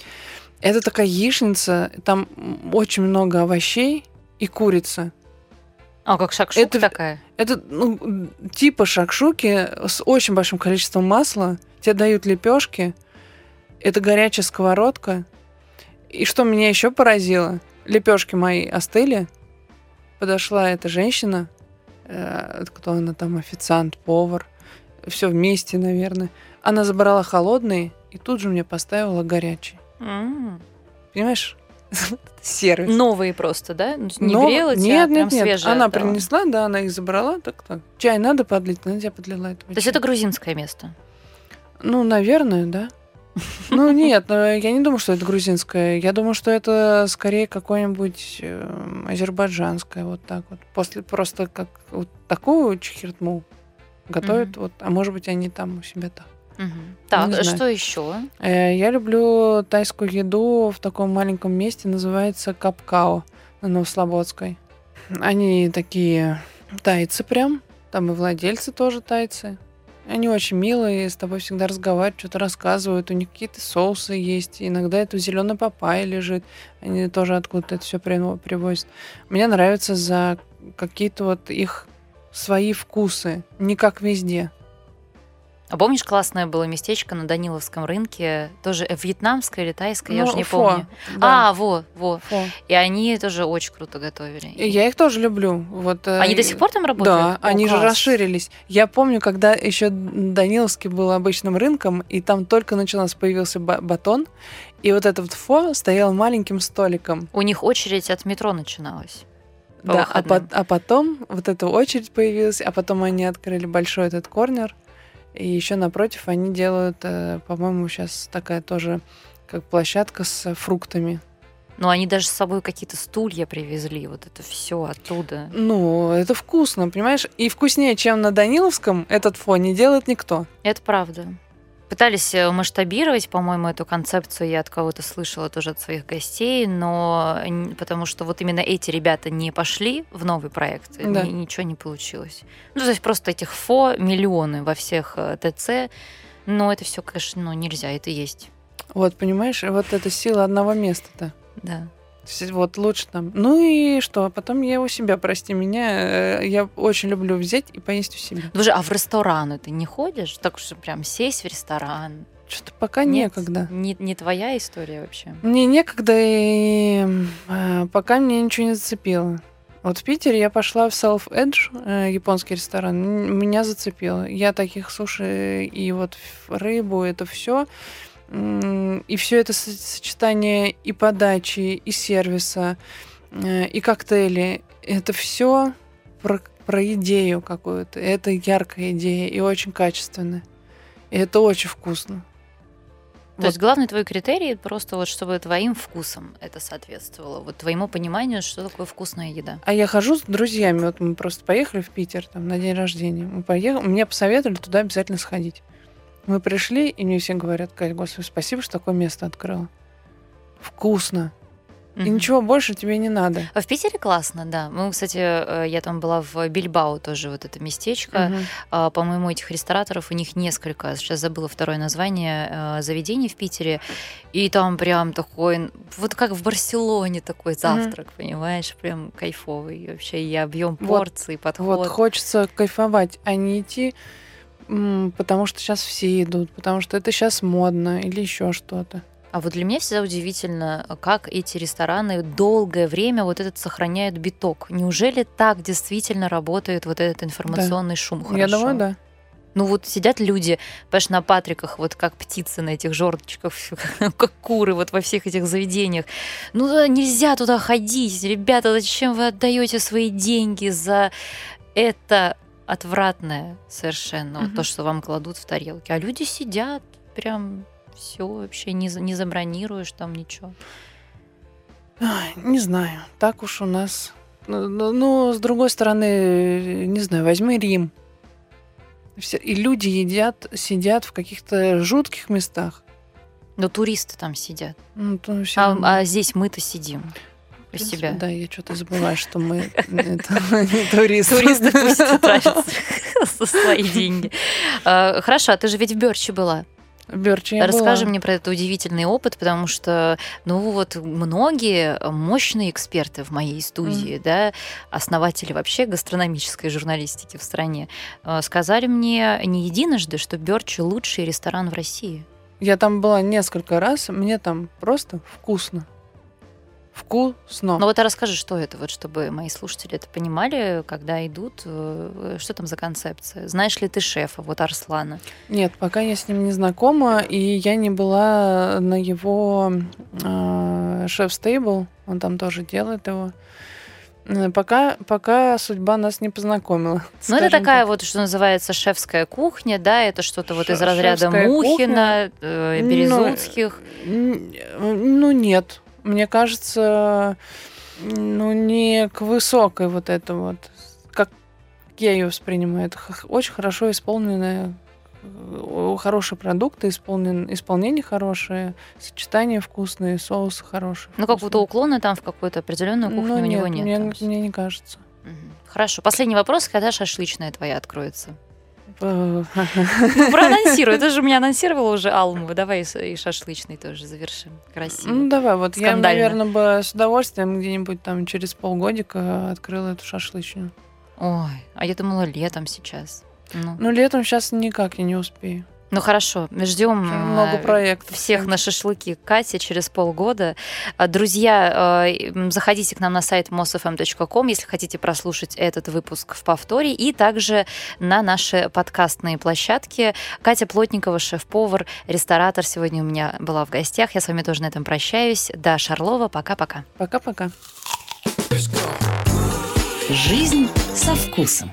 C: Это такая яичница, там очень много овощей и курица.
B: А, как шакшука это, такая?
C: Это ну, типа шакшуки с очень большим количеством масла. Тебе дают лепешки. Это горячая сковородка. И что меня еще поразило, лепешки мои остыли. Подошла эта женщина, э, кто она там, официант, повар, все вместе, наверное. Она забрала холодные и тут же мне поставила горячие. Mm. Понимаешь?
B: сервис. Новые просто, да? Ну, не Но... грела тебя, нет, прям нет, свежие.
C: Она да. принесла, да, она их забрала, так так. Чай надо подлить, она тебя подлила этого.
B: То есть это грузинское место?
C: Ну, наверное, да. Ну нет, я не думаю, что это грузинское. Я думаю, что это скорее какое-нибудь э, азербайджанское, вот так вот. После просто как вот такую чхиртму готовят, вот, а может быть они там у себя так.
B: Угу. Так, не что еще?
C: Э, я люблю тайскую еду в таком маленьком месте, называется Капкао на Новослободской. Они такие тайцы прям, там и владельцы тоже тайцы. Они очень милые, с тобой всегда разговаривают, что-то рассказывают. У них какие-то соусы есть. Иногда это зеленый папайя лежит. Они тоже откуда-то это все привозят. Мне нравится за какие-то вот их свои вкусы. Не как везде.
B: А помнишь, классное было местечко на Даниловском рынке, тоже вьетнамское или тайское, ну, я уже не фо, помню. Да. А, во, во. Фо. И они тоже очень круто готовили.
C: И я их тоже люблю. Вот,
B: э, они э, до сих пор там работают?
C: Да, О, они класс. же расширились. Я помню, когда еще Даниловский был обычным рынком, и там только начался, появился батон, и вот этот фо стоял маленьким столиком.
B: У них очередь от метро начиналась.
C: Да, а, по- а потом вот эта очередь появилась, а потом они открыли большой этот корнер, и еще напротив они делают, э, по-моему, сейчас такая тоже как площадка с фруктами.
B: Но они даже с собой какие-то стулья привезли, вот это все оттуда.
C: Ну, это вкусно, понимаешь? И вкуснее, чем на Даниловском, этот фон не делает никто.
B: Это правда пытались э, масштабировать, по-моему, эту концепцию я от кого-то слышала тоже от своих гостей, но потому что вот именно эти ребята не пошли в новый проект, да. ничего не получилось. Ну, то есть просто этих фо миллионы во всех э, ТЦ, но это все, конечно, ну, нельзя, это есть.
C: Вот, понимаешь, вот эта сила одного места-то.
B: Да.
C: Вот лучше там. Ну и что? Потом я у себя, прости меня, э, я очень люблю взять и поесть у себя.
B: Слушай, а в рестораны ты не ходишь? Так что прям сесть в ресторан,
C: Что-то пока
B: Нет?
C: некогда.
B: Не, не твоя история вообще?
C: Мне некогда, и э, пока мне ничего не зацепило. Вот в Питере я пошла в Self Edge, э, японский ресторан, меня зацепило. Я таких суши и вот рыбу, это все. И все это со- сочетание и подачи, и сервиса, э, и коктейли. Это все про, про идею какую-то. Это яркая идея и очень качественная. И это очень вкусно.
B: То есть главный твой критерий просто вот чтобы твоим вкусам это соответствовало, вот твоему пониманию, что такое вкусная еда.
C: А я хожу с друзьями, вот мы просто поехали в Питер там на день рождения. Мы поехали, мне посоветовали туда обязательно сходить. Мы пришли, и мне все говорят, Кать, господи, спасибо, что такое место открыла. Вкусно. И
B: Мгм.
C: ничего больше тебе не надо.
B: А в Питере классно, да. Мы, кстати, э, я там была в Бильбао тоже, вот это местечко. А, По-моему, этих рестораторов у них несколько. Сейчас забыла второе название э, заведений в Питере. И там прям такой, вот как в Барселоне такой завтрак, понимаешь, прям кайфовый вообще и объем
C: Вот,
B: порций, подход.
C: Вот хочется кайфовать, а не идти, потому что сейчас все идут, потому что это сейчас модно или еще что-то.
B: А вот для меня всегда удивительно, как эти рестораны долгое время вот этот сохраняют биток. Неужели так действительно работает вот этот информационный шум?
C: Я
B: хорошо?
C: думаю, да.
B: Ну вот сидят люди, понимаешь, на патриках, вот как птицы на этих жердочках, как куры вот во всех этих заведениях. Ну да, нельзя туда ходить. Ребята, зачем вы отдаете свои деньги за это отвратное совершенно, вот
C: Мгм.
B: то, что вам кладут в тарелки. А люди сидят прям все вообще не, не забронируешь там ничего.
C: Не знаю, так уж у нас. Ну, ну, ну, с другой стороны, не знаю, возьми Рим. Все- И люди едят, сидят в каких-то жутких местах.
B: Но туристы там сидят.
C: Ну, то всё
B: А, а здесь мы-то сидим
C: Принципе,
B: себя.
C: Да, я что-то забываю, что мы туристы.
B: Туристы пусть тратят свои деньги. А, Хорошо, а ты же ведь в Берче была.
C: Берчи
B: Расскажи
C: была.
B: мне про этот удивительный опыт, потому что, ну вот, многие мощные эксперты в моей студии, да, основатели вообще гастрономической журналистики в стране, э, сказали мне не единожды, что Берчи лучший ресторан в России.
C: Я там была несколько раз, мне там просто вкусно. Вкусно.
B: Ну вот а расскажи, что это, вот чтобы мои слушатели это понимали, когда идут, э, что там за концепция? Знаешь ли ты шефа, вот Арслана?
C: Нет, пока я с ним не знакома, и я не была на его э, шеф-стейбл, он там тоже делает его. Э, Пока, пока судьба нас не познакомила.
B: Ну, это такая
C: так.
B: вот, что называется, шефская кухня, да, это что-то вот из разряда Мухина, э,
C: Ну,
B: Березутских.
C: Н- Ну, нет. Мне кажется, ну, не к высокой вот это вот, как я ее воспринимаю. Это очень хорошо исполненная э, хорошие продукты, исполнен, исполнение хорошее, сочетание вкусные, соусы хорошие.
B: Ну, какого-то
C: вкусные.
B: уклона там в какую-то определенную кухню
C: Ну,
B: у него
C: нет,
B: нет.
C: Мне, мне не кажется.
B: Мгм. Хорошо. Последний вопрос, когда шашлычная твоя откроется? Ну, проанонсируй. Ты же меня анонсировала уже Алму. Давай и шашлычный тоже завершим.
C: Ну,
B: Красиво.
C: давай, вот я,
B: Скандально.
C: наверное, бы с удовольствием где-нибудь там через полгодика открыла эту шашлычную.
B: Ой, а я думала летом сейчас. Ну,
C: Ну, летом сейчас никак я не успею.
B: Ну хорошо, ждем
C: Много проектов.
B: всех на шашлыки Кати через полгода. А, Друзья, э, заходите к нам на сайт mosfm.com, если хотите прослушать этот выпуск в повторе, и также на наши подкастные площадки. Катя Плотникова, шеф-повар, ресторатор, сегодня у меня была в гостях. Я с вами тоже на этом прощаюсь. Да, Шарлова, пока-пока.
C: Пока-пока.
A: Жизнь со вкусом.